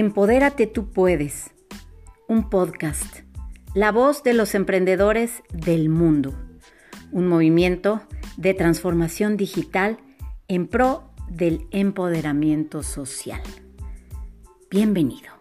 Empodérate tú puedes, un podcast, la voz de los emprendedores del mundo, un movimiento de transformación digital en pro del empoderamiento social. Bienvenido.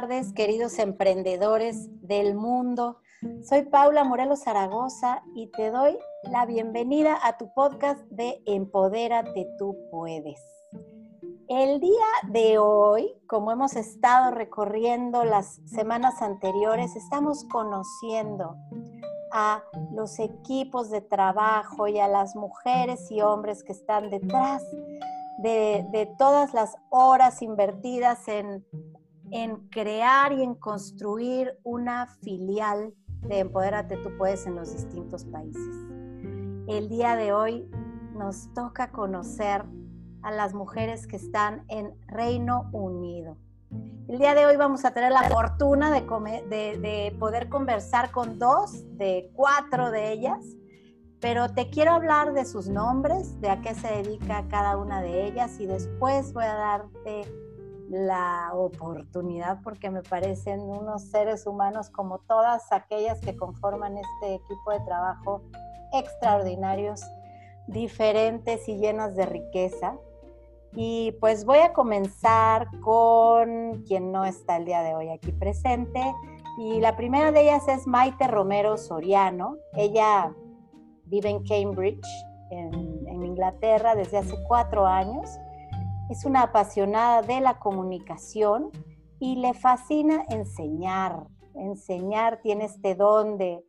Tardes, queridos emprendedores del mundo. Soy Paula Morelos Zaragoza y te doy la bienvenida a tu podcast de Empodérate tú puedes. El día de hoy, como hemos estado recorriendo las semanas anteriores, estamos conociendo a los equipos de trabajo y a las mujeres y hombres que están detrás de, de todas las horas invertidas en en crear y en construir una filial de Empodérate Tú Puedes en los distintos países. El día de hoy nos toca conocer a las mujeres que están en Reino Unido. El día de hoy vamos a tener la fortuna de, de, poder conversar con dos de cuatro de ellas, pero te quiero hablar de sus nombres, de a qué se dedica cada una de ellas y después voy a darte la oportunidad porque me parecen unos seres humanos como todas aquellas que conforman este equipo de trabajo extraordinarios, diferentes y llenas de riqueza. Y pues voy a comenzar con quien no está el día de hoy aquí presente. Y la primera de ellas es Maite Romero Soriano. Ella vive en Cambridge, en, en Inglaterra, desde hace cuatro años es una apasionada de la comunicación y le fascina enseñar. Enseñar tiene este don de,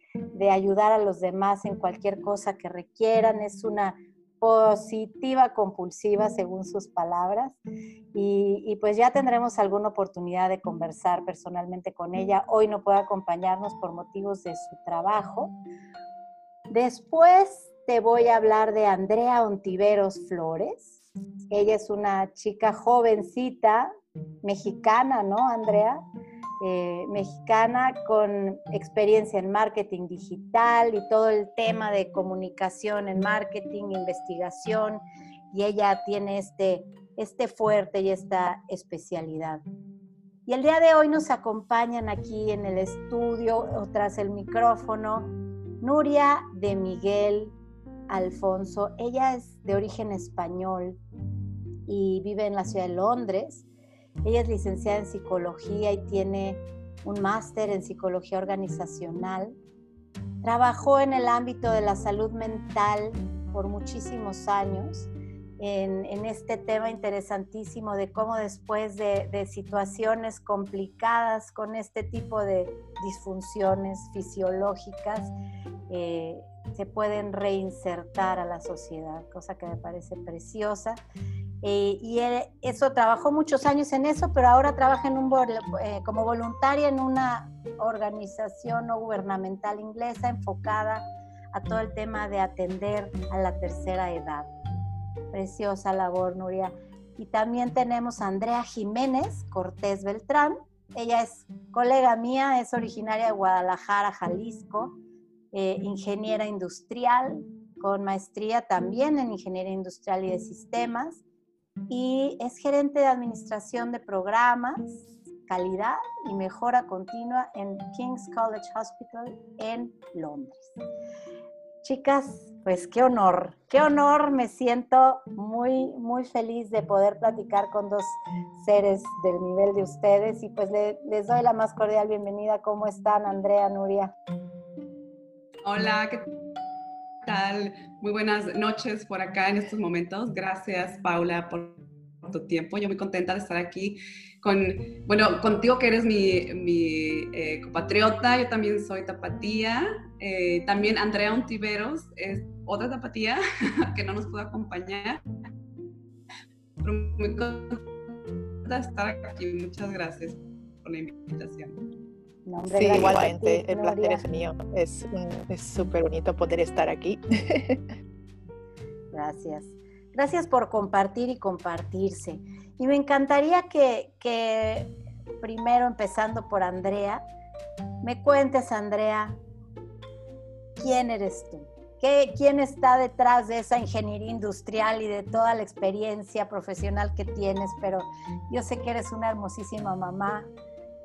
ayudar a los demás en cualquier cosa que requieran. Es una positiva compulsiva según sus palabras y, y, pues ya tendremos alguna oportunidad de conversar personalmente con ella. Hoy no puede acompañarnos por motivos de su trabajo. Después te voy a hablar de Andrea Ontiveros Flores. Ella es una chica jovencita, mexicana, ¿no, Andrea? Eh, mexicana con experiencia en marketing digital y todo el tema de comunicación en marketing, investigación, y ella tiene este, este fuerte y esta especialidad. Y el día de hoy nos acompañan aquí en el estudio o tras el micrófono Nuria de Miguel Alfonso. Ella es de origen español y vive en la ciudad de Londres. Ella es licenciada en psicología y tiene un máster en psicología organizacional. Trabajó en el ámbito de la salud mental por muchísimos años en, este tema interesantísimo de cómo después de, situaciones complicadas con este tipo de disfunciones fisiológicas, eh, se pueden reinsertar a la sociedad, cosa que me parece preciosa. Eh, y eso trabajó muchos años en eso, pero ahora trabaja en un, eh, como voluntaria en una organización no gubernamental inglesa enfocada a todo el tema de atender a la tercera edad. Preciosa labor, Nuria. Y también tenemos a Andrea Jiménez Cortés Beltrán. Ella es colega mía, es originaria de Guadalajara, Jalisco, eh, ingeniera industrial, con maestría también en ingeniería industrial y de sistemas y es gerente de administración de programas, calidad y mejora continua en King's College Hospital en Londres. Chicas, pues qué honor, qué honor, me siento muy, muy feliz de poder platicar con dos seres del nivel de ustedes y pues les doy la más cordial bienvenida. ¿Cómo están, Andrea, Nuria? Hola, ¿qué tal? Muy buenas noches por acá en estos momentos. Gracias, Paula, por tu tiempo. Yo muy contenta de estar aquí con, bueno, contigo que eres mi, mi eh, compatriota, yo también soy tapatía. Eh, también Andrea Ontiveros es otra tapatía que no nos pudo acompañar. Pero muy contenta de estar aquí. Muchas gracias por la invitación sí, igualmente, el placer es mío. Es súper bonito poder estar aquí. Gracias. Gracias por compartir y compartirse. Y me encantaría que, que primero, empezando por Andrea, me cuentes, Andrea, ¿quién eres tú? ¿Qué, ¿Quién está detrás de esa ingeniería industrial y de toda la experiencia profesional que tienes? Pero yo sé que eres una hermosísima mamá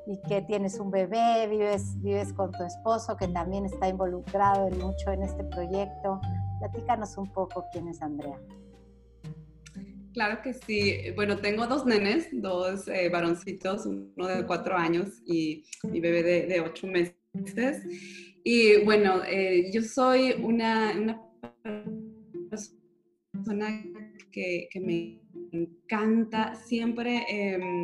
y que tienes un bebé, vives, vives con tu esposo que también está involucrado en mucho en este proyecto. Platícanos un poco quién es Andrea. Claro que sí. Bueno, tengo dos nenes, dos eh, varoncitos, uno de cuatro años y mi bebé de, ocho meses. Y bueno, eh, yo soy una, una persona que, que, me encanta siempre em,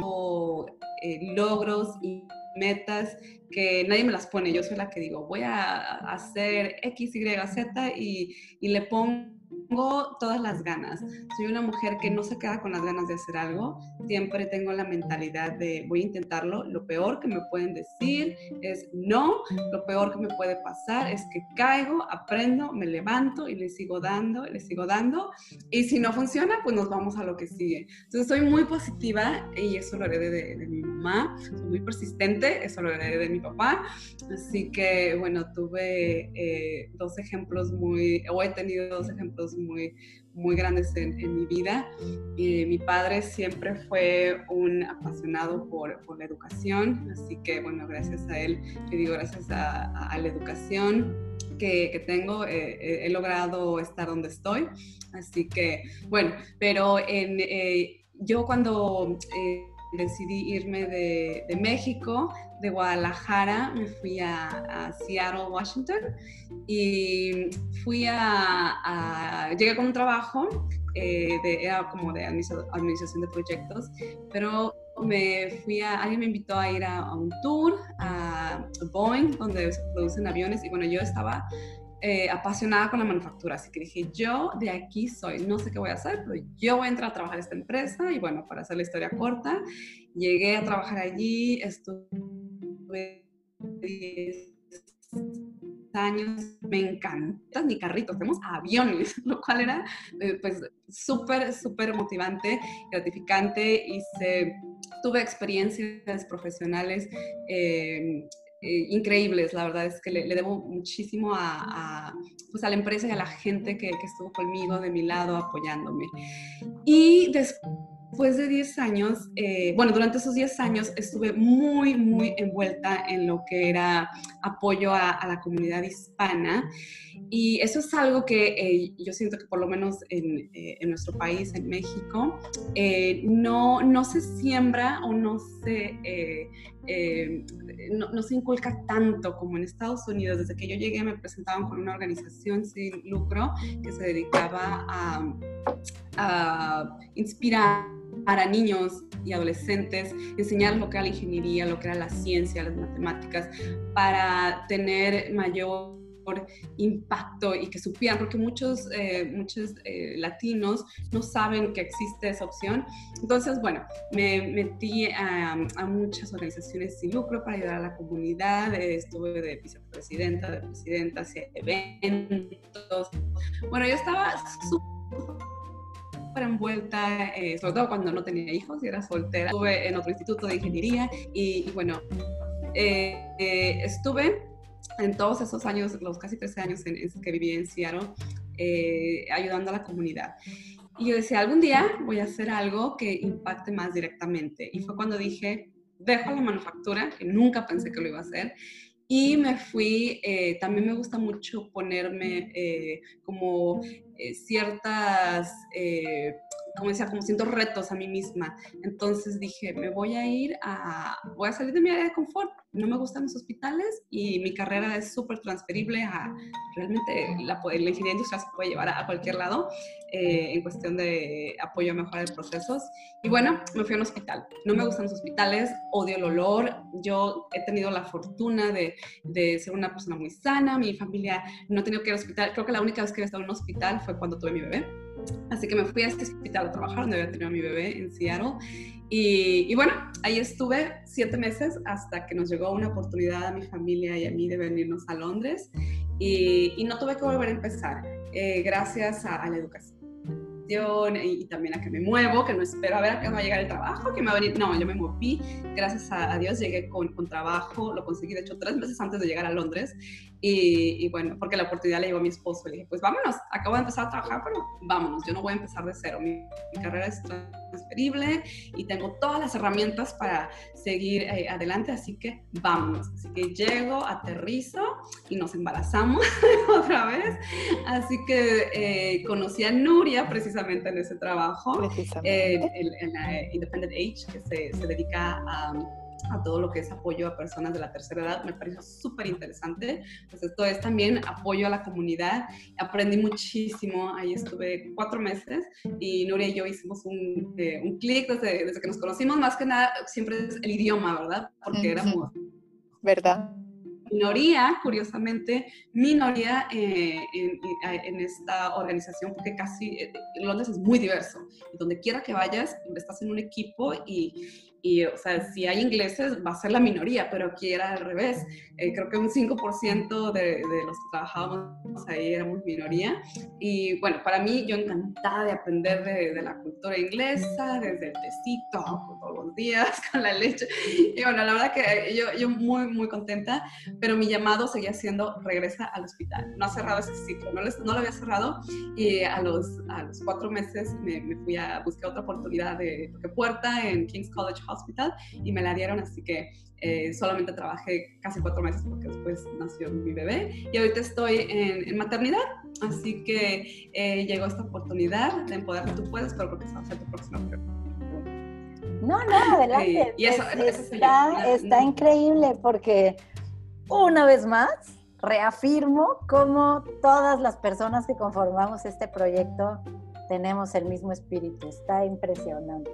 eh, logros y metas que nadie me las pone. Yo soy la que digo, voy a hacer X, Y, Z y, y le pongo tengo todas las ganas. Soy una mujer que no se queda con las ganas de hacer algo. Siempre tengo la mentalidad de voy a intentarlo. Lo peor que me pueden decir es no. Lo peor que me puede pasar es que caigo, aprendo, me levanto y le sigo dando, le sigo dando. Y si no funciona, pues nos vamos a lo que sigue. Entonces soy muy positiva y eso lo heredé de, mi mamá. Soy muy persistente, eso lo heredé de mi papá. Así que bueno, tuve eh, dos ejemplos muy, o he tenido dos ejemplos muy, muy grandes en, mi vida. y mi padre siempre fue un apasionado por, por, la educación, así que bueno, gracias a él, le digo gracias a, a la educación que, que tengo, eh, eh, he logrado estar donde estoy. Así que bueno, pero en, eh, yo cuando decidí irme de, de, México, de Guadalajara, me fui a, Seattle, Washington, y fui a, llegué con un trabajo, eh, de, como de administración de proyectos, pero me fui a, alguien me invitó a ir a, un tour a Boeing, donde se producen aviones, y bueno, yo estaba eh, apasionada con la manufactura, así que dije, yo de aquí soy, no sé qué voy a hacer, pero yo voy a entrar a trabajar en esta empresa y bueno, para hacer la historia corta, llegué a trabajar allí, estuve 10 años, me encantan mi carritos, tenemos aviones, lo cual era eh, pues súper, súper motivante, gratificante, hice, tuve experiencias profesionales. Eh, eh, increíbles. La verdad es que le, debo muchísimo a, pues a la empresa y a la gente que, que, estuvo conmigo de mi lado apoyándome. Y después de 10 años, eh, bueno, durante esos 10 años estuve muy, muy envuelta en lo que era apoyo a, la comunidad hispana. Y eso es algo que eh, yo siento que por lo menos en, en nuestro país, en México, no, no se siembra o no se eh, no, se inculca tanto como en Estados Unidos. Desde que yo llegué me presentaban con una organización sin lucro que se dedicaba a inspirar a niños y adolescentes, enseñar lo que era la ingeniería, lo que era la ciencia, las matemáticas, para tener mayor impacto y que supieran, porque muchos, eh, muchos eh, latinos no saben que existe esa opción. Entonces, bueno, me metí a, muchas organizaciones sin lucro para ayudar a la comunidad, estuve de vicepresidenta, de presidenta, hacia eventos. Bueno, yo estaba súper envuelta, eh, sobre todo cuando no tenía hijos y era soltera. Estuve en otro instituto de ingeniería y, y bueno, estuve en todos esos años, los casi 13 años en, que viví en Seattle, eh, ayudando a la comunidad. Y yo decía, algún día voy a hacer algo que impacte más directamente. Y fue cuando dije, dejo la manufactura, que nunca pensé que lo iba a hacer, y me fui, eh, también me gusta mucho ponerme eh, como ciertas como decía, como siento retos a mí misma. Entonces dije, me voy a ir a, voy a salir de mi área de confort. No me gustan los hospitales y mi carrera es súper transferible a, realmente la, la, ingeniería industrial se puede llevar a, cualquier lado eh, en cuestión de apoyo a mejorar procesos. Y bueno, me fui a un hospital. No me gustan los hospitales, odio el olor. Yo he tenido la fortuna de, de ser una persona muy sana. Mi familia no ha tenido que ir al hospital. Creo que la única vez que he estado en un hospital fue cuando tuve mi bebé Así que me fui a este hospital a trabajar donde había tenido a mi bebé en Seattle. Y, bueno, ahí estuve siete meses hasta que nos llegó una oportunidad a mi familia y a mí de venirnos a Londres. Y, no tuve que volver a empezar, eh, gracias a, la educación. Y, también a que me muevo, que no espero a ver a qué va a llegar el trabajo, que me va a venir. No, yo me moví, gracias a, Dios llegué con, con, trabajo, lo conseguí de hecho tres meses antes de llegar a Londres y, bueno, porque la oportunidad le llegó a mi esposo. Le dije, pues vámonos, acabo de empezar a trabajar, pero vámonos, yo no voy a empezar de cero. Mi, carrera es transferible y tengo todas las herramientas para seguir eh, adelante, así que vámonos. Así que llego, aterrizo y nos embarazamos otra vez. Así que eh, conocí a Nuria precisamente en ese trabajo, eh, en, la Independent Age, que se, se dedica a a todo lo que es apoyo a personas de la tercera edad. Me pareció súper interesante. Pues esto es también apoyo a la comunidad. Aprendí muchísimo. Ahí estuve cuatro meses y Nuria y yo hicimos un, eh, un clic desde, desde, que nos conocimos. Más que nada, siempre es el idioma, ¿verdad? Porque éramos... ¿Verdad? minoría, curiosamente, minoría eh, en, en, esta organización, porque casi eh, Londres es muy diverso. Donde quiera que vayas, estás en un equipo y, y, o sea, si hay ingleses, va a ser la minoría, pero aquí era al revés. Eh, creo que un 5% de, de, los que trabajábamos ahí éramos minoría. Y bueno, para mí, yo encantada de aprender de, de la cultura inglesa, desde el tecito, todos los días, con la leche. Y bueno, la verdad que yo, yo muy, muy contenta, pero mi llamado seguía siendo regresa al hospital. No ha cerrado ese ciclo, no, les, no lo había cerrado. Y a los, a los cuatro meses me, me fui a buscar otra oportunidad de puerta en King's College Hospital y me la dieron, así que eh, solamente trabajé casi cuatro meses porque después nació mi bebé y ahorita estoy en, maternidad, así que eh, llegó esta oportunidad de empoderar tú puedes, pero creo que esa va a ser tu próxima pregunta. No, no, adelante. y eso, está, está increíble porque una vez más reafirmo cómo todas las personas que conformamos este proyecto tenemos el mismo espíritu. Está impresionante.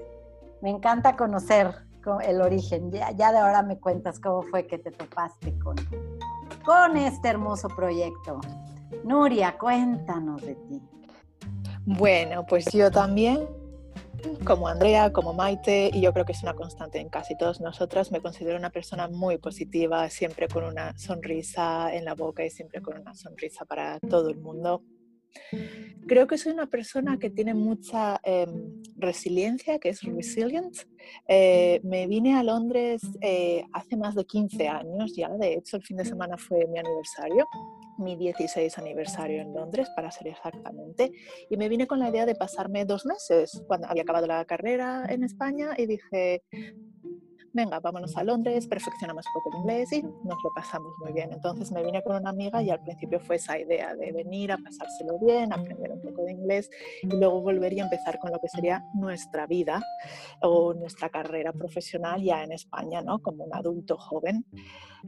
Me encanta conocer el origen. Ya, de ahora me cuentas cómo fue que te topaste con, con este hermoso proyecto. Nuria, cuéntanos de ti. Bueno, pues yo también, como Andrea, como Maite, y yo creo que es una constante en casi todas nosotras, me considero una persona muy positiva, siempre con una sonrisa en la boca y siempre con una sonrisa para todo el mundo. Creo que soy una persona que tiene mucha em, resiliencia, que es resilient. Eh, me vine a Londres eh, hace más de 15 años ya, de hecho el fin de semana fue mi aniversario, mi 16 aniversario en Londres, para ser exactamente, y me vine con la idea de pasarme dos meses, cuando había acabado la carrera en España, y dije, venga, vámonos a Londres, perfeccionamos un poco el inglés y nos lo pasamos muy bien. Entonces me vine con una amiga y al principio fue esa idea de venir a pasárselo bien, aprender un poco de inglés y luego volver y empezar con lo que sería nuestra vida o nuestra carrera profesional ya en España, ¿no? Como un adulto joven.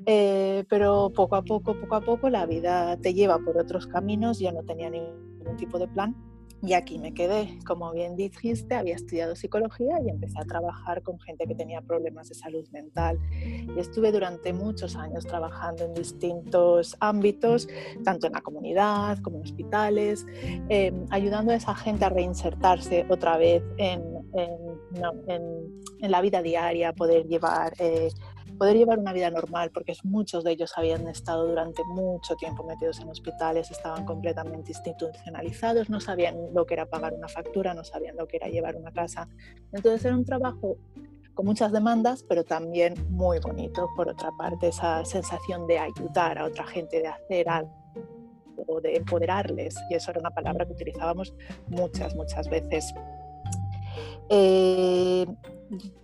Eh, pero poco a poco, poco a poco la vida te lleva por otros caminos, yo no tenía ningún tipo de plan y aquí me quedé. Como bien dijiste, había estudiado psicología y empecé a trabajar con gente que tenía problemas de salud mental. Y estuve durante muchos años trabajando en distintos ámbitos, tanto en la comunidad como en hospitales, em, ayudando a esa gente a reinsertarse otra vez en, en, la vida diaria, poder llevar... Eh, poder llevar una vida normal, porque muchos de ellos habían estado durante mucho tiempo metidos en hospitales, estaban completamente institucionalizados, no sabían lo que era pagar una factura, no sabían lo que era llevar una casa. Entonces era un trabajo con muchas demandas, pero también muy bonito, por otra parte, esa sensación de ayudar a otra gente, de hacer algo o de empoderarles, y eso era una palabra que utilizábamos muchas, muchas veces. Eh,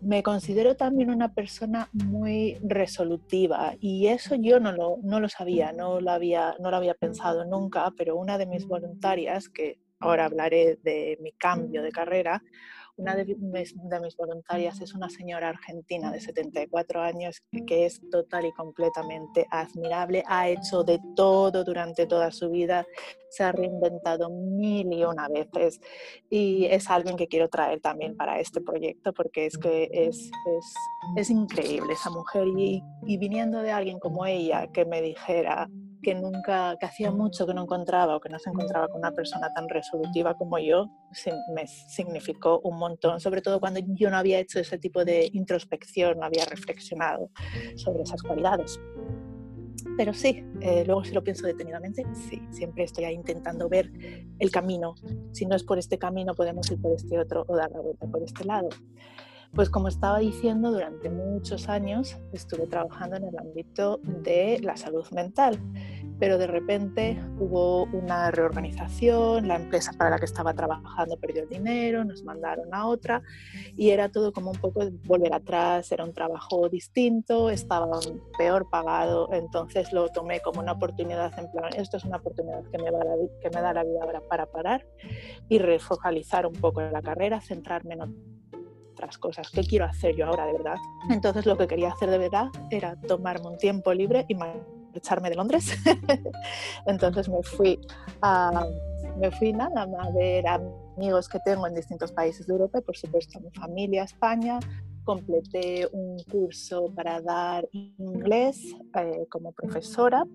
me considero también una persona muy resolutiva y eso yo no lo, no lo sabía, no lo, había, no lo había pensado nunca, pero una de mis voluntarias, que ahora hablaré de mi cambio de carrera, una de mis, voluntarias es una señora argentina de 74 años que es total y completamente admirable. Ha hecho de todo durante toda su vida, se ha reinventado mil y una veces y es alguien que quiero traer también para este proyecto porque es que es, es, es increíble esa mujer y, y viniendo de alguien como ella que me dijera que nunca, que hacía mucho que no encontraba o que no se encontraba con una persona tan resolutiva como yo, me significó un montón, sobre todo cuando yo no había hecho ese tipo de introspección, no había reflexionado sobre esas cualidades. pero sí, eh, luego si lo pienso detenidamente, sí, siempre estoy ahí intentando ver el camino. Si no es por este camino, podemos ir por este otro o dar la vuelta por este lado. Pues como estaba diciendo, durante muchos años estuve trabajando en el ámbito de la salud mental, pero de repente hubo una reorganización, la empresa para la que estaba trabajando perdió el dinero, nos mandaron a otra y era todo como un poco volver atrás, era un trabajo distinto, estaba peor pagado, entonces lo tomé como una oportunidad en plan, esto es una oportunidad que me, da la, que me da la vida ahora para parar y refocalizar un poco la carrera, centrarme en otras cosas. ¿Qué quiero hacer yo ahora de verdad? Entonces lo que quería hacer de verdad era tomarme un tiempo libre y marcharme de Londres. Entonces me fui a, me fui nada a ver amigos que tengo en distintos países de Europa y por supuesto mi familia España. Completé un curso para dar inglés eh, como profesora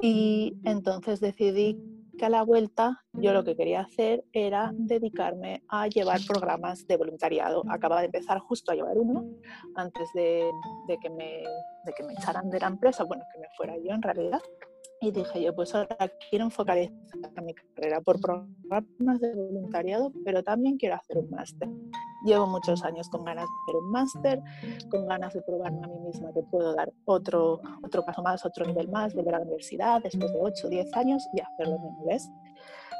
y entonces decidí que a la vuelta yo lo que quería hacer era dedicarme a llevar programas de voluntariado. Acababa de empezar justo a llevar uno antes de, que, me, de que me echaran de la empresa, bueno, que me fuera yo en realidad. Y dije yo, pues ahora quiero focalizar mi carrera por programas de voluntariado, pero también quiero hacer un máster. Llevo muchos años con ganas de hacer un máster, con ganas de probarme a mí misma que puedo dar otro, otro paso más, otro nivel más, volver a la universidad después de 8 o 10 años y hacerlo en inglés.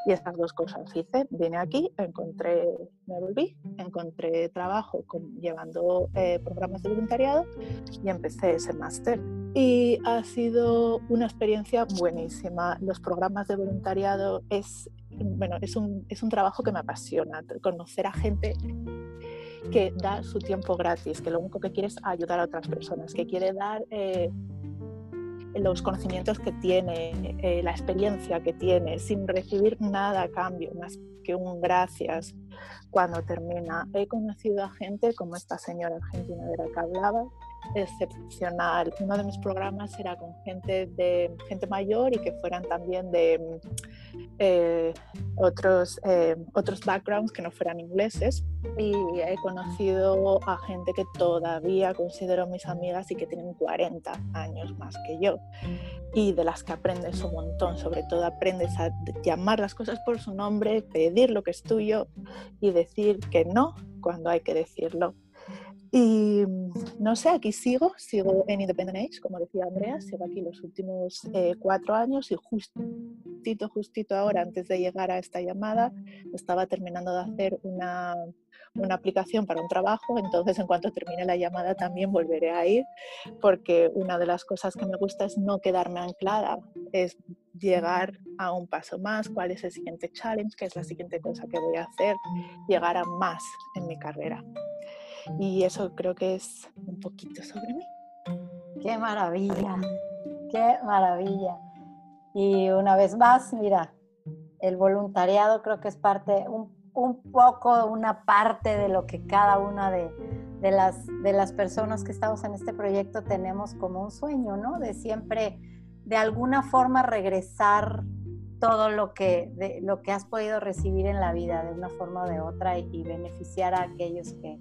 Y estas dos cosas hice. Vine aquí, encontré, me volví, encontré trabajo con, llevando eh, programas de voluntariado y empecé ese máster. Y ha sido una experiencia buenísima. Los programas de voluntariado es, bueno, es, un, es un trabajo que me apasiona. Conocer a gente que da su tiempo gratis, que lo único que quiere es ayudar a otras personas, que quiere dar eh, los conocimientos que tiene, eh, la experiencia que tiene, sin recibir nada a cambio, más que un gracias cuando termina. He conocido a gente como esta señora argentina de la que hablaba, excepcional. Uno de mis programas era con gente de gente mayor y que fueran también de eh, otros, eh, otros backgrounds que no fueran ingleses. Y he conocido a gente que todavía considero mis amigas y que tienen 40 años más que yo. Y de las que aprendes un montón, sobre todo aprendes a llamar las cosas por su nombre, pedir lo que es tuyo y decir que no cuando hay que decirlo y mm, no sé, aquí sigo, sigo en Independent Age, como decía Andrea, sigo aquí los últimos eh, cuatro años y justito, justito ahora, antes de llegar a esta llamada, estaba terminando de hacer una, una aplicación para un trabajo, entonces en cuanto termine la llamada también volveré a ir, porque una de las cosas que me gusta es no quedarme anclada, es llegar a un paso más, cuál es el siguiente challenge, qué es la siguiente cosa que voy a hacer, llegar a más en mi carrera. Y eso creo que es un poquito sobre mí. Qué maravilla, qué maravilla. Y una vez más, mira, el voluntariado creo que es parte, un, un poco, una parte de lo que cada una de, de, las, de las personas que estamos en este proyecto tenemos como un sueño, ¿no? De siempre, de alguna forma, regresar todo lo que, lo que has podido recibir en la vida de una forma o de otra y beneficiar a aquellos que,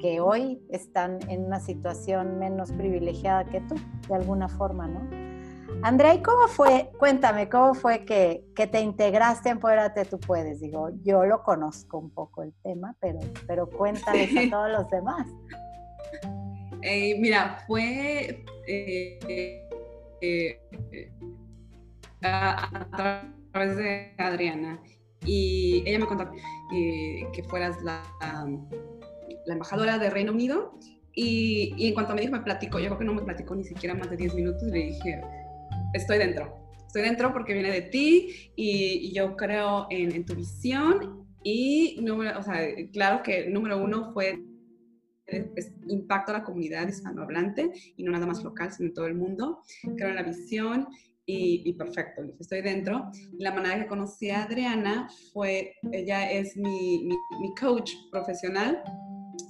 que hoy están en una situación menos privilegiada que tú, de alguna forma, ¿no? Andrea, ¿y cómo fue? Cuéntame, ¿cómo fue que, que te integraste en Empodérate Tú Puedes? Digo, yo lo conozco un poco el tema, pero, pero cuéntales a todos los demás. Eh, mira, fue eh, eh, a, través de Adriana y ella me contó que fueras la la embajadora de Reino Unido y, y, en cuanto me dijo, me platicó, yo creo que no me platicó ni siquiera más de 10 minutos, le dije, estoy dentro, estoy dentro porque viene de ti y, yo creo en, tu visión y, número, o sea, claro que número uno fue impacto a la comunidad hispanohablante y no nada más local, sino en todo el mundo. Creo en la visión y, perfecto, estoy dentro. La manera que conocí a Adriana fue, ella es mi, mi coach profesional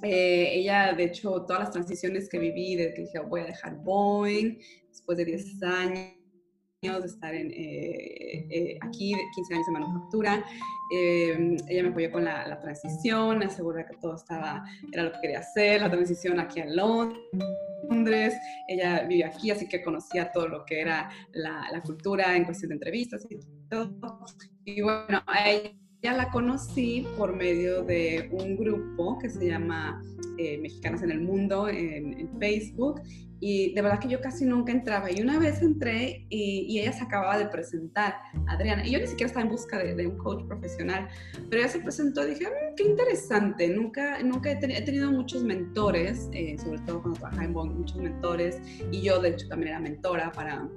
eh, ella, de hecho, todas las transiciones que viví, desde que dije, voy a dejar Boeing, después de 10 años, de estar en, eh, eh, aquí, 15 años de manufactura. Eh, ella me apoyó con la, transición, me aseguró que todo estaba, era lo que quería hacer, la transición aquí a Londres. Ella vive aquí, así que conocía todo lo que era la, la cultura en cuestión de entrevistas y todo. Y bueno, a ella ya la conocí por medio de un grupo que se llama eh, Mexicanas en el Mundo en, Facebook y de verdad que yo casi nunca entraba. Y una vez entré y, ella se acababa de presentar, Adriana, y yo ni siquiera estaba en busca de, un coach profesional, pero ella se presentó y dije, mm, qué interesante, nunca, nunca he, tenido muchos mentores, eh, sobre todo cuando trabajaba en Bonn, muchos mentores. Y yo de hecho también era mentora para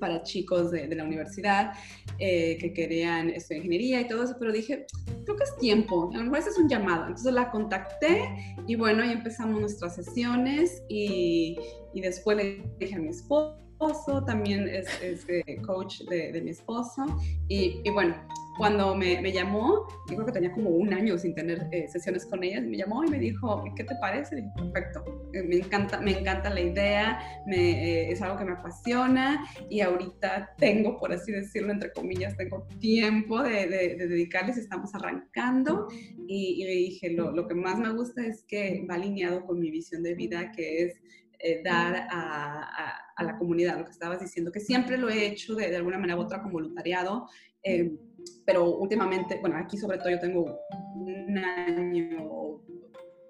para chicos de, la universidad eh, que querían estudiar ingeniería y todo eso, pero dije, creo que es tiempo, a lo mejor es un llamado. Entonces la contacté y bueno, ahí empezamos nuestras sesiones y, y después le dije a mi esposo, también es, es coach de, de, mi esposo y, y bueno, cuando me, me, llamó, yo creo que tenía como un año sin tener eh, sesiones con ella, me llamó y me dijo, ¿qué te parece? dije, perfecto, eh, me encanta, me encanta la idea, me, eh, es algo que me apasiona y ahorita tengo, por así decirlo, entre comillas, tengo tiempo de, de, dedicarles, estamos arrancando y, y dije, lo, lo, que más me gusta es que va alineado con mi visión de vida, que es dar a, a, la comunidad, lo que estabas diciendo, que siempre lo he hecho de, de alguna manera u otra con voluntariado pero últimamente, bueno, aquí sobre todo yo tengo un año,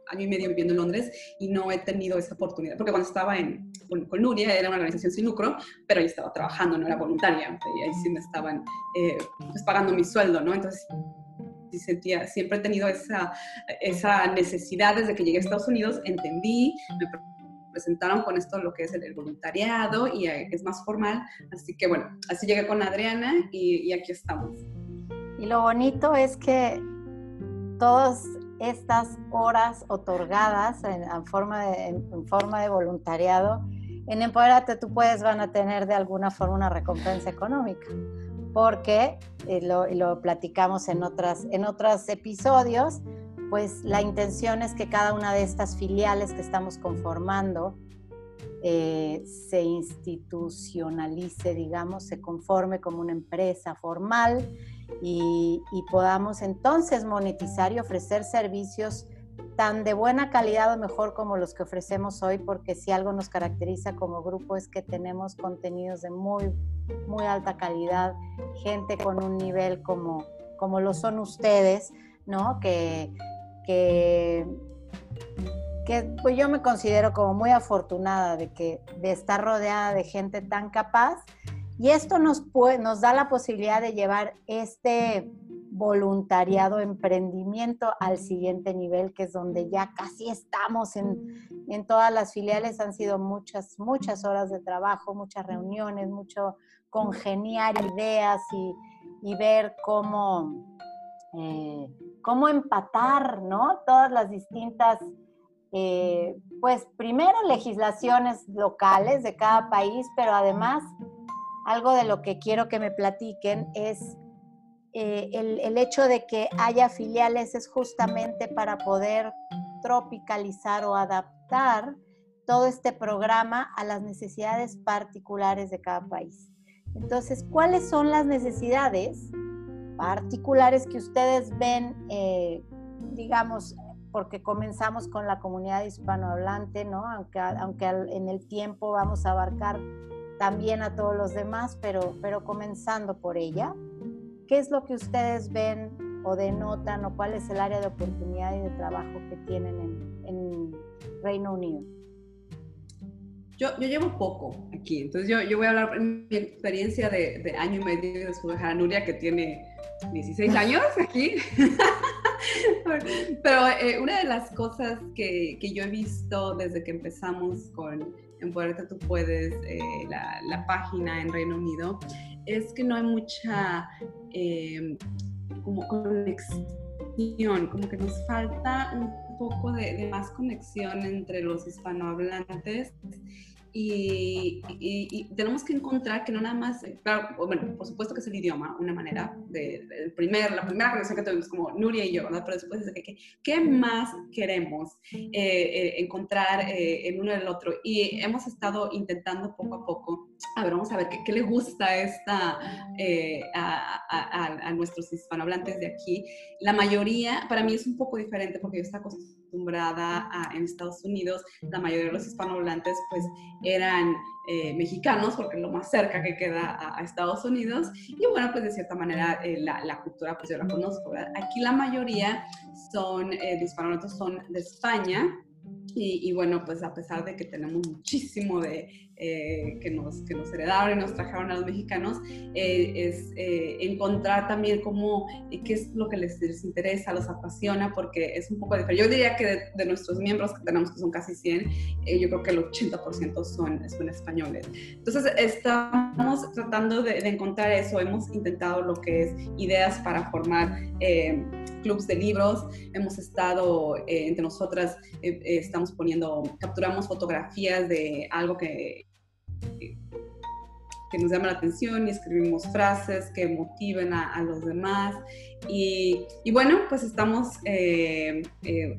año y medio viviendo en Londres y no he tenido esa oportunidad, porque cuando estaba en, con, Nuria era una organización sin lucro, pero ahí estaba trabajando, no era voluntaria, y ahí sí me estaban eh, pues pagando mi sueldo, ¿no? Entonces sentía, siempre he tenido esa, esa necesidad desde que llegué a Estados Unidos, entendí, me presentaron con esto lo que es el, voluntariado y eh, es más formal, así que bueno, así llegué con Adriana y, y aquí estamos. Y lo bonito es que todas estas horas otorgadas en, forma, de, en, forma de voluntariado, en Empoderate tú puedes, van a tener de alguna forma una recompensa económica, porque, lo, lo, platicamos en, otras, en otros episodios, pues la intención es que cada una de estas filiales que estamos conformando eh, se institucionalice, digamos, se conforme como una empresa formal y, podamos entonces monetizar y ofrecer servicios tan de buena calidad o mejor como los que ofrecemos hoy, porque si algo nos caracteriza como grupo es que tenemos contenidos de muy, muy alta calidad, gente con un nivel como, como lo son ustedes, ¿no? Que, que, que pues yo me considero como muy afortunada de, que, de estar rodeada de gente tan capaz y esto nos, nos da la posibilidad de llevar este voluntariado, emprendimiento al siguiente nivel, que es donde ya casi estamos en, en, todas las filiales. Han sido muchas, muchas horas de trabajo, muchas reuniones, mucho congeniar ideas y, y ver cómo, eh, cómo empatar, ¿no? Todas las distintas, eh, pues primero legislaciones locales de cada país, pero además algo de lo que quiero que me platiquen es eh, el, hecho de que haya filiales es justamente para poder tropicalizar o adaptar todo este programa a las necesidades particulares de cada país. Entonces, ¿cuáles son las necesidades particulares que ustedes ven, eh, digamos, porque comenzamos con la comunidad hispanohablante, ¿no? Aunque, aunque en el tiempo vamos a abarcar también a todos los demás, pero, pero comenzando por ella. ¿Qué es lo que ustedes ven o denotan o cuál es el área de oportunidad y de trabajo que tienen en, Reino Unido? Yo, yo, llevo poco aquí, entonces yo, yo voy a hablar de mi experiencia de, de año y medio de dejar a Nuria, que tiene 16 años aquí. Pero eh, una de las cosas que, que, yo he visto desde que empezamos con en Puerto tú puedes, eh, la, página en Reino Unido, es que no hay mucha eh, como conexión, como que nos falta un poco de, más conexión entre los hispanohablantes y, tenemos que encontrar que no nada más, claro, bueno, por supuesto que es el idioma, una manera de, primer, la primera conexión que tuvimos como Nuria y yo, ¿verdad? Pero después es que, ¿qué más queremos eh, eh, encontrar eh, en uno y el otro? Y hemos estado intentando poco a poco a ver, vamos a ver qué, le gusta esta, eh, a, nuestros hispanohablantes de aquí. La mayoría, para mí es un poco diferente porque yo estoy acostumbrada a, en Estados Unidos, la mayoría de los hispanohablantes pues eran eh, mexicanos porque es lo más cerca que queda a, Estados Unidos y bueno, pues de cierta manera eh, la, cultura pues yo la conozco. Aquí la mayoría son, de hispanohablantes son de España, y, bueno, pues a pesar de que tenemos muchísimo de eh, que, nos, que nos heredaron y nos trajeron a los mexicanos, eh, es eh, encontrar también cómo, qué es lo que les, les, interesa, los apasiona, porque es un poco diferente. Yo diría que de, nuestros miembros, que tenemos que son casi 100, yo creo que el 80% son, son españoles. Entonces, estamos tratando de, de, encontrar eso, hemos intentado lo que es ideas para formar clubs de libros, hemos estado eh, entre nosotras, eh, eh, estamos poniendo, capturamos fotografías de algo que, que nos llama la atención y escribimos frases que motiven a, los demás. Y, y, bueno, pues estamos,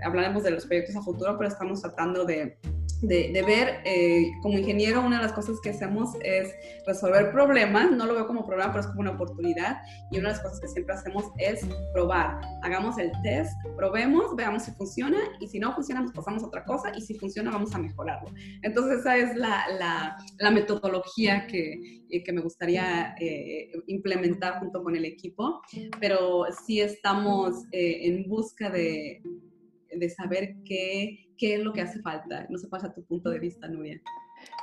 hablaremos de los proyectos a futuro, pero estamos tratando de de, ver, eh, como ingeniero, una de las cosas que hacemos es resolver problemas, no lo veo como problema, pero es como una oportunidad, y una de las cosas que siempre hacemos es probar, hagamos el test, probemos, veamos si funciona, y si no funciona, nos pasamos a otra cosa, y si funciona, vamos a mejorarlo. Entonces, esa es la, la, metodología que, eh, que, me gustaría eh, implementar junto con el equipo, pero sí estamos en busca de, de saber qué qué es lo que hace falta. No sé pasa tu punto de vista, Nubia.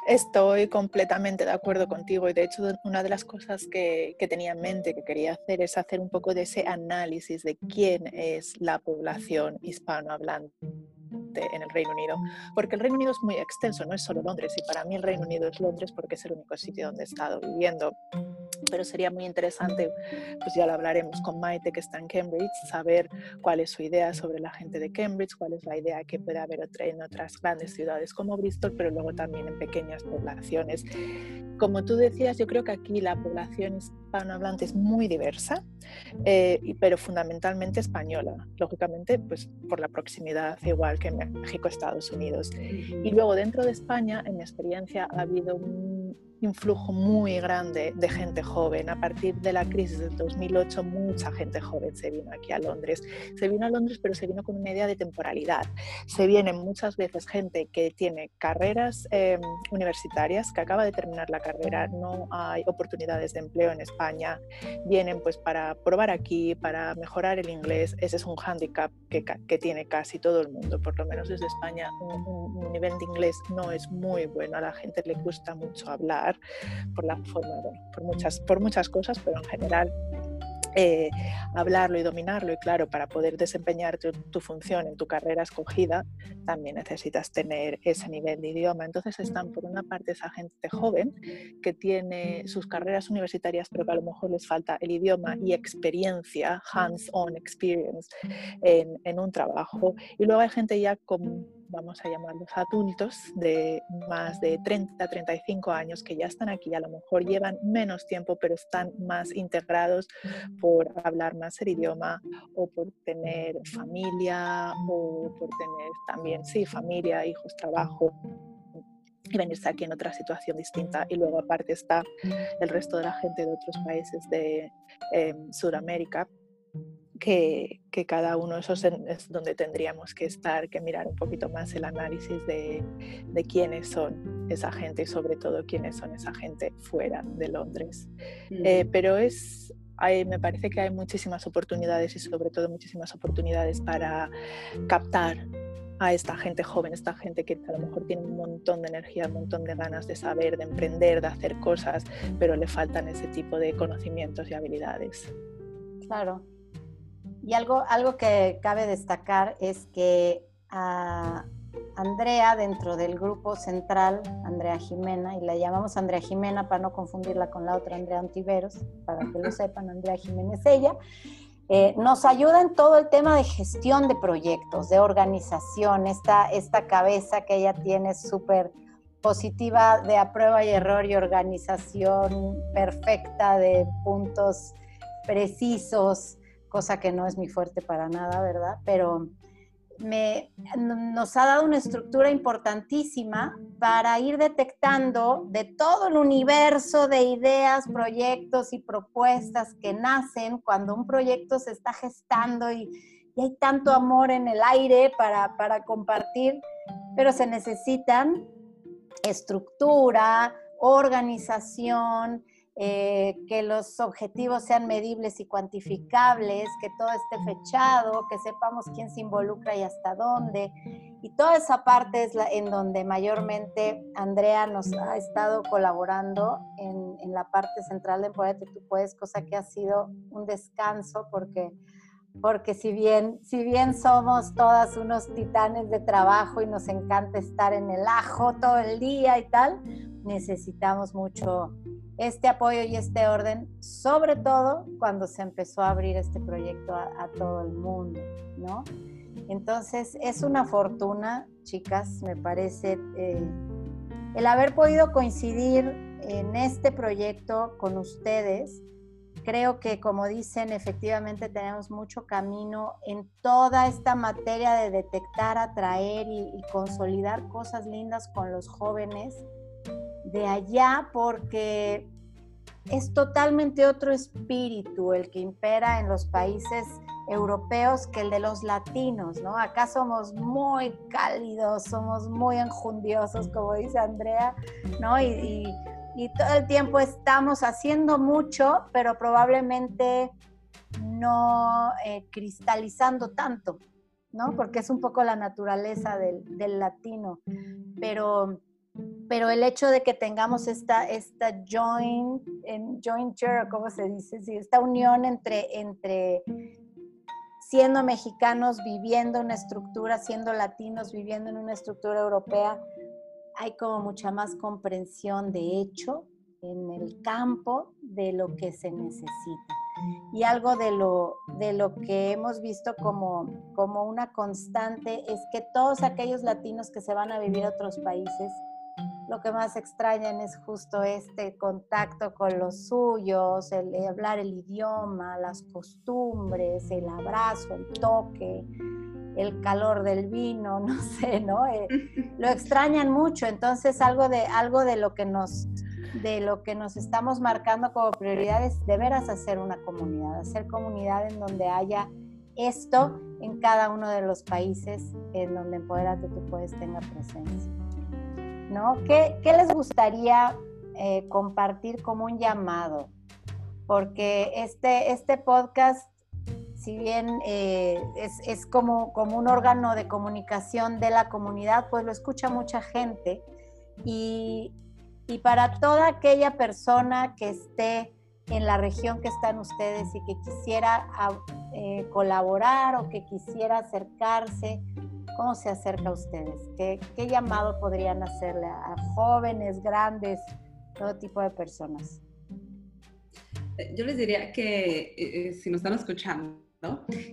Estoy completamente de acuerdo contigo y de hecho una de las cosas que, que, tenía en mente que quería hacer es hacer un poco de ese análisis de quién es la población hispanohablante en el Reino Unido, porque el Reino Unido es muy extenso, no es solo Londres y para mí el Reino Unido es Londres porque es el único sitio donde he estado viviendo pero sería muy interesante, pues ya lo hablaremos con Maite que está en Cambridge, saber cuál es su idea sobre la gente de Cambridge, cuál es la idea que puede haber en otras grandes ciudades como Bristol, pero luego también en pequeñas poblaciones. Como tú decías, yo creo que aquí la población hispanohablante es muy diversa, eh, pero fundamentalmente española, lógicamente pues por la proximidad, igual que en México, Estados Unidos. Y luego dentro de España, en mi experiencia, ha habido un influjo muy grande de gente joven. A partir de la crisis del 2008, mucha gente joven se vino aquí a Londres. Se vino a Londres, pero se vino con una idea de temporalidad. Se vienen muchas veces gente que tiene carreras em, universitarias, que acaba de terminar la carrera, no hay oportunidades de empleo en España. Vienen pues para probar aquí, para mejorar el inglés. Ese es un hándicap que, que tiene casi todo el mundo, por lo menos desde España. Un, un nivel de inglés no es muy bueno, a la gente le gusta mucho hablar por la forma, por, muchas, por muchas cosas, pero en general eh, hablarlo y dominarlo y claro, para poder desempeñar tu, función en tu carrera escogida, también necesitas tener ese nivel de idioma. Entonces están por una parte esa gente joven que tiene sus carreras universitarias, pero que a lo mejor les falta el idioma y experiencia, hands-on experience en, en un trabajo. Y luego hay gente ya con vamos a llamarlos adultos de más de 30, 35 años que ya están aquí, a lo mejor llevan menos tiempo, pero están más integrados por hablar más el idioma o por tener familia o por tener también, sí, familia, hijos, trabajo y venirse aquí en otra situación distinta. Y luego aparte está el resto de la gente de otros países de eh, Sudamérica que, cada uno de esos es donde tendríamos que estar, que mirar un poquito más el análisis de, quiénes son esa gente y sobre todo quiénes son esa gente fuera de Londres. Eh, pero es, hay, me parece que hay muchísimas oportunidades y sobre todo muchísimas oportunidades para captar a esta gente joven, esta gente que a lo mejor tiene un montón de energía, un montón de ganas de saber, de emprender, de hacer cosas, pero le faltan ese tipo de conocimientos y habilidades. Claro, y algo, algo que cabe destacar es que a Andrea, dentro del grupo central, Andrea Jimena, y la llamamos Andrea Jimena para no confundirla con la otra Andrea Antiveros, para que lo sepan, Andrea Jiménez es ella, eh, nos ayuda en todo el tema de gestión de proyectos, de organización, esta, esta cabeza que ella tiene súper positiva de a prueba y error y organización perfecta de puntos precisos cosa que no es mi fuerte para nada, ¿verdad? Pero me, nos ha dado una estructura importantísima para ir detectando de todo el universo de ideas, proyectos y propuestas que nacen cuando un proyecto se está gestando y, hay tanto amor en el aire para, para compartir, pero se necesitan estructura, organización, eh, que los objetivos sean medibles y cuantificables, que todo esté fechado, que sepamos quién se involucra y hasta dónde. Y toda esa parte es la, en donde mayormente Andrea nos ha estado colaborando en, en la parte central de Empodérate Tú Puedes, cosa que ha sido un descanso porque porque si bien, si bien somos todas unos titanes de trabajo y nos encanta estar en el ajo todo el día y tal, necesitamos mucho este apoyo y este orden, sobre todo cuando se empezó a abrir este proyecto a, todo el mundo, ¿no? Entonces es una fortuna, chicas, me parece, eh, el haber podido coincidir en este proyecto con ustedes. Creo que, como dicen, efectivamente tenemos mucho camino en toda esta materia de detectar, atraer y consolidar cosas lindas con los jóvenes de allá porque es totalmente otro espíritu el que impera en los países europeos que el de los latinos, ¿no? Acá somos muy cálidos, somos muy enjundiosos, como dice Andrea, ¿no? Y, todo el tiempo estamos haciendo mucho, pero probablemente no eh, cristalizando tanto, ¿no? Porque es un poco la naturaleza del, del latino. Pero pero el hecho de que tengamos esta, esta joint, jointure, ¿cómo se dice? esta unión entre, entre siendo mexicanos viviendo una estructura, siendo latinos viviendo en una estructura europea, hay como mucha más comprensión de hecho en el campo de lo que se necesita. Y algo de lo, de lo que hemos visto como, como una constante es que todos aquellos latinos que se van a vivir a otros países, lo que más extrañan es justo este contacto con los suyos, el, hablar el idioma, las costumbres, el abrazo, el toque, el calor del vino, no sé, ¿no? Eh, lo extrañan mucho, entonces algo de, algo de lo que nos de lo que nos estamos marcando como prioridad es de veras hacer una comunidad, hacer comunidad en donde haya esto en cada uno de los países en donde Empoderate tú puedes tener presencia. ¿no? ¿Qué, les gustaría eh, compartir como un llamado? Porque este, este podcast, si bien eh, es, como, como un órgano de comunicación de la comunidad, pues lo escucha mucha gente. Y, para toda aquella persona que esté en la región que están ustedes y que quisiera eh, colaborar o que quisiera acercarse, ¿Cómo se acerca a ustedes? ¿Qué, llamado podrían hacerle a, jóvenes, grandes, todo tipo de personas? Eh, yo les diría que eh, eh, si nos están escuchando,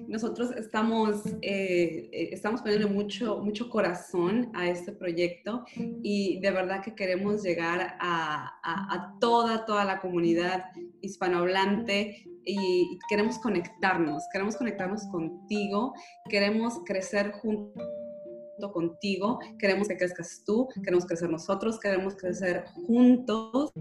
nosotros estamos, estamos poniendo mucho, mucho corazón a este proyecto y de verdad que queremos llegar a, toda, toda la comunidad hispanohablante y queremos conectarnos, queremos conectarnos contigo, queremos crecer junto contigo, queremos que crezcas tú, queremos crecer nosotros, queremos crecer juntos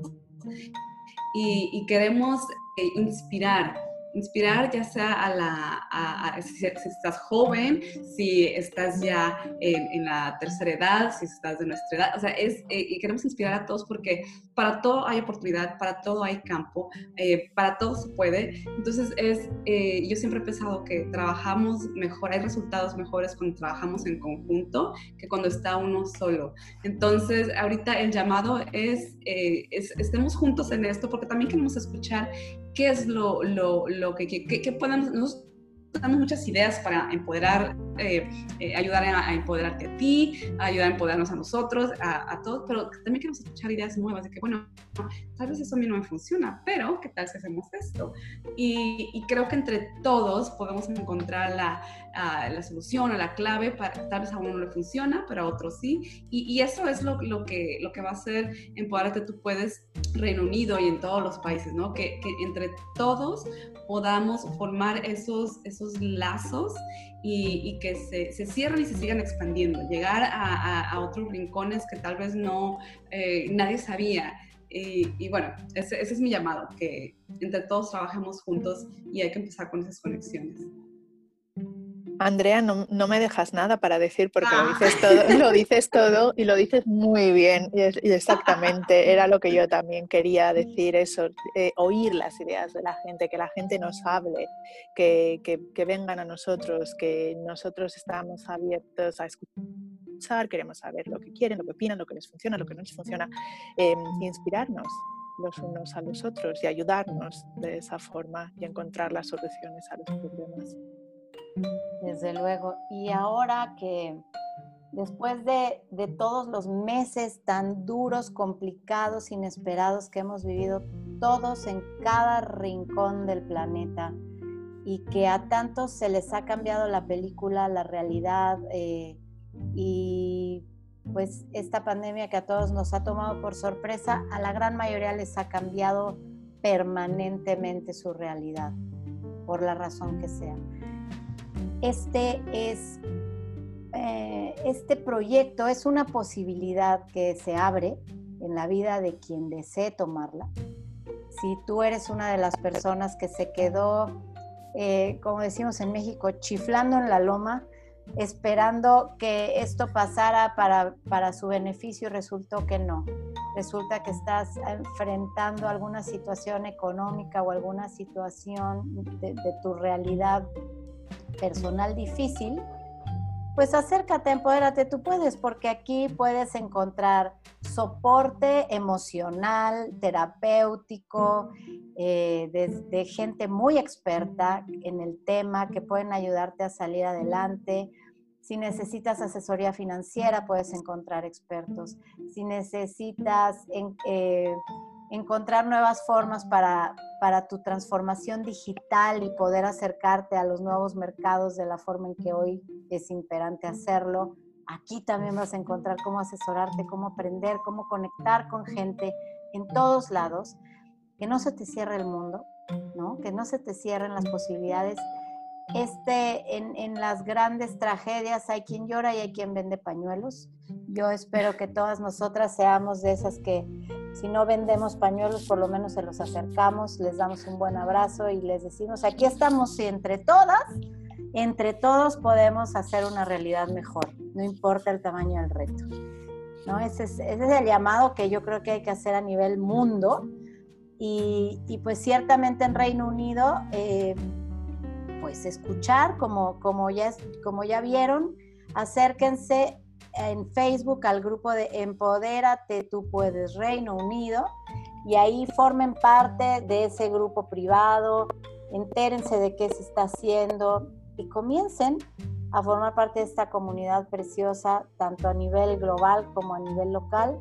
y, queremos eh, inspirar inspirar ya sea a la, si, estás joven, si estás ya en, la tercera edad, si estás de nuestra edad, o sea, es, eh, y queremos inspirar a todos porque para todo hay oportunidad, para todo hay campo, eh, para todo se puede. Entonces, es, eh, yo siempre he pensado que trabajamos mejor, hay resultados mejores cuando trabajamos en conjunto que cuando está uno solo. Entonces, ahorita el llamado es, es estemos juntos en esto porque también queremos escuchar qué es lo, lo, lo que, que, podemos, nosotros tenemos muchas ideas para empoderar, eh, eh, ayudar a, empoderarte a ti, ayudar a empoderarnos a nosotros, a, a, todos, pero también queremos escuchar ideas nuevas de que, bueno, tal vez eso a mí no me funciona, pero ¿qué tal si hacemos esto? Y creo que entre todos podemos encontrar la, la solución o la clave, para, tal vez a uno no le funciona, pero a otro sí. Y, eso es lo, lo, que, lo que va a hacer Empoderarte Tú Puedes Reino Unido y en todos los países, ¿no? Que, entre todos podamos formar esos, esos lazos y, que se, se, cierren y se sigan expandiendo, llegar a, otros rincones que tal vez no eh, nadie sabía. Y, bueno, ese, ese, es mi llamado, que entre todos trabajemos juntos y hay que empezar con esas conexiones. Andrea, no, me dejas nada para decir porque lo dices todo, lo dices todo y lo dices muy bien. Y, exactamente, era lo que yo también quería decir, eso, eh, oír las ideas de la gente, que la gente nos hable, que, vengan a nosotros, que nosotros estamos abiertos a escuchar, queremos saber lo que quieren, lo que opinan, lo que les funciona, lo que no les funciona, eh, inspirarnos los unos a los otros y ayudarnos de esa forma y encontrar las soluciones a los problemas. Desde luego. Y ahora que después de, todos los meses tan duros, complicados, inesperados que hemos vivido todos en cada rincón del planeta y que a tantos se les ha cambiado la película, la realidad eh, y pues esta pandemia que a todos nos ha tomado por sorpresa, a la gran mayoría les ha cambiado permanentemente su realidad, por la razón que sea este es eh, este proyecto es una posibilidad que se abre en la vida de quien desee tomarla. Si tú eres una de las personas que se quedó, eh, como decimos en México, chiflando en la loma, esperando que esto pasara para, para su beneficio y resultó que no. Resulta que estás enfrentando alguna situación económica o alguna situación de, de tu realidad personal difícil, pues acércate, empodérate, tú puedes, porque aquí puedes encontrar soporte emocional, terapéutico, eh, de, gente muy experta en el tema que pueden ayudarte a salir adelante. Si necesitas asesoría financiera, puedes encontrar expertos. Si necesitas eh, encontrar nuevas formas para, para tu transformación digital y poder acercarte a los nuevos mercados de la forma en que hoy es imperante hacerlo. Aquí también vas a encontrar cómo asesorarte, cómo aprender, cómo conectar con gente en todos lados, que no se te cierre el mundo, ¿no? que no se te cierren las posibilidades. Este, en, en las grandes tragedias hay quien llora y hay quien vende pañuelos. Yo espero que todas nosotras seamos de esas que si no vendemos pañuelos, por lo menos se los acercamos, les damos un buen abrazo y les decimos, aquí estamos y entre todas, entre todos podemos hacer una realidad mejor, no importa el tamaño del reto. ¿no? Ese, es, ese es el llamado que yo creo que hay que hacer a nivel mundo. Y, y pues ciertamente en Reino Unido, eh, pues escuchar, como, como, ya, como ya vieron, acérquense en Facebook al grupo de Empodérate, tú puedes, Reino Unido, y ahí formen parte de ese grupo privado, entérense de qué se está haciendo y comiencen a formar parte de esta comunidad preciosa, tanto a nivel global como a nivel local.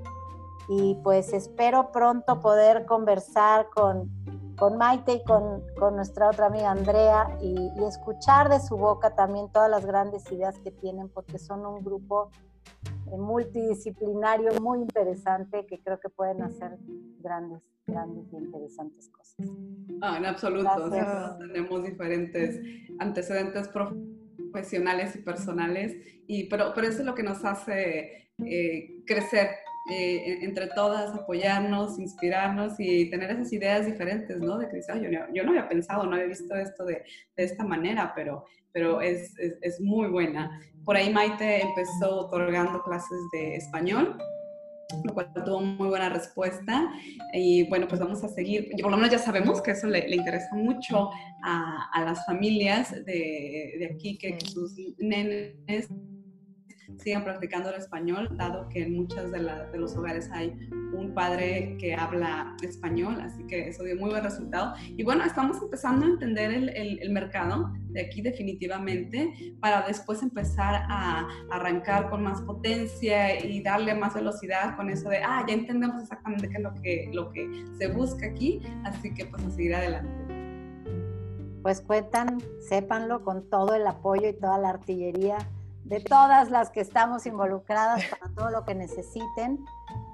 Y pues espero pronto poder conversar con, con Maite y con, con, nuestra otra amiga Andrea y, y escuchar de su boca también todas las grandes ideas que tienen, porque son un grupo multidisciplinario muy interesante que creo que pueden hacer grandes, grandes y interesantes cosas. Ah, en absoluto. tenemos diferentes antecedentes profesionales y personales, y, pero, pero eso es lo que nos hace eh, crecer eh, entre todas, apoyarnos, inspirarnos y tener esas ideas diferentes, ¿no? De que yo, no, yo, no, había pensado, no había visto esto de, de esta manera, pero, pero es, es, es, muy buena. Por ahí Maite empezó otorgando clases de español lo cual tuvo muy buena respuesta. Y bueno, pues vamos a seguir. Por lo menos ya sabemos que eso le, le interesa mucho a, a, las familias de, de aquí, que, que sus nenes sigan practicando el español, dado que en muchos de, los hogares hay un padre que habla español, así que eso dio muy buen resultado. Y bueno, estamos empezando a entender el, mercado de aquí definitivamente para después empezar a arrancar con más potencia y darle más velocidad con eso de, ah, ya entendemos exactamente qué es lo que, lo que se busca aquí, así que pues a seguir adelante pues cuentan, sépanlo, con todo el apoyo y toda la artillería de todas las que estamos involucradas para todo lo que necesiten.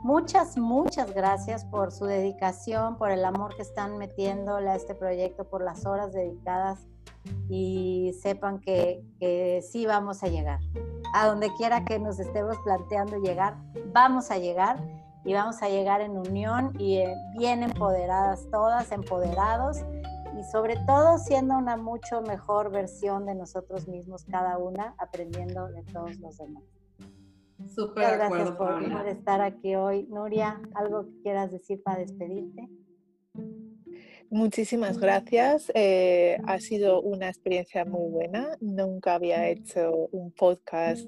Muchas, muchas gracias por su dedicación, por el amor que están metiéndole a este proyecto, por las horas dedicadas y sepan que, que sí vamos a llegar. A donde quiera que nos estemos planteando llegar, vamos a llegar y vamos a llegar en unión y bien empoderadas todas, empoderados y sobre todo siendo una mucho mejor versión de nosotros mismos cada una, aprendiendo de todos los demás. Súper gracias por, estar aquí hoy. Nuria, ¿algo que quieras decir para despedirte? Muchísimas gracias. Eh, ha sido una experiencia muy buena. Nunca había hecho un podcast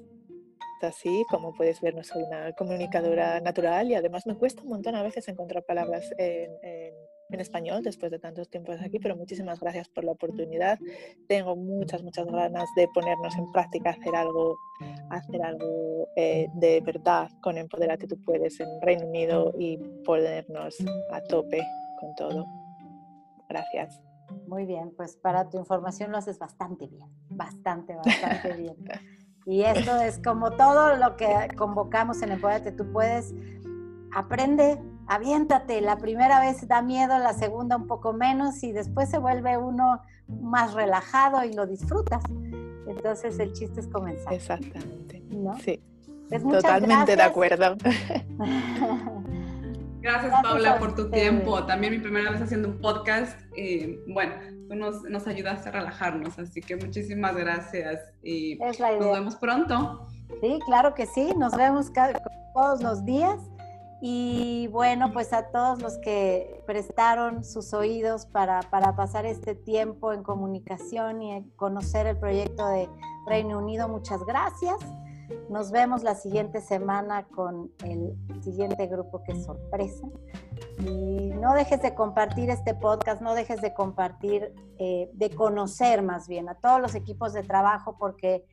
así. Como puedes ver, no soy una comunicadora natural y además me cuesta un montón a veces encontrar palabras en en español después de tantos tiempos aquí, pero muchísimas gracias por la oportunidad. Tengo muchas, muchas ganas de ponernos en práctica, hacer algo, hacer algo eh, de verdad con Empoderate Tú Puedes en Reino Unido y ponernos a tope con todo. Gracias. Muy bien, pues para tu información lo haces bastante bien, bastante, bastante bien. Y esto es como todo lo que convocamos en Empoderate Tú Puedes. Aprende, aviéntate, la primera vez da miedo, la segunda un poco menos y después se vuelve uno más relajado y lo disfrutas. Entonces el chiste es comenzar. Exactamente. Sí. Pues Totalmente de acuerdo. Gracias, Paula, por tu tiempo. También mi primera vez haciendo un podcast. Y bueno, tú nos, nos ayudaste a relajarnos, así que muchísimas gracias y nos vemos pronto. Sí, claro que sí. Nos vemos todos los días. Y bueno, pues a todos los que prestaron sus oídos para, pasar este tiempo en comunicación y conocer el proyecto de Reino Unido, muchas gracias. Nos vemos la siguiente semana con el siguiente grupo que es sorpresa. Y no dejes de compartir este podcast, no dejes de compartir, eh, de conocer más bien a todos los equipos de trabajo, porque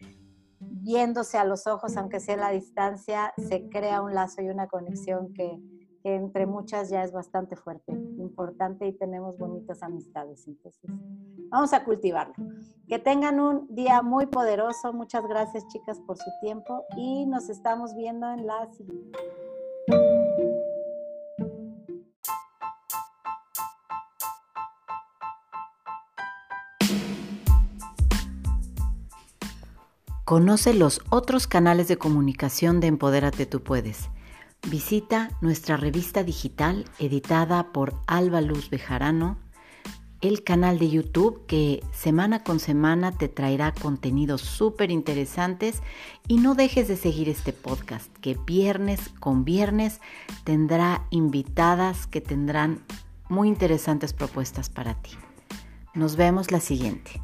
viéndose a los ojos, aunque sea a la distancia, se crea un lazo y una conexión que, entre muchas ya es bastante fuerte, importante y tenemos bonitas amistades. Entonces, vamos a cultivarlo. Que tengan un día muy poderoso. Muchas gracias, chicas, por su tiempo y nos estamos viendo en la siguiente. Conoce los otros canales de comunicación de Empodérate Tú Puedes. Visita nuestra revista digital editada por Alba Luz Bejarano, el canal de YouTube que semana con semana te traerá contenidos súper interesantes y no dejes de seguir este podcast que viernes con viernes tendrá invitadas que tendrán muy interesantes propuestas para ti. Nos vemos la siguiente.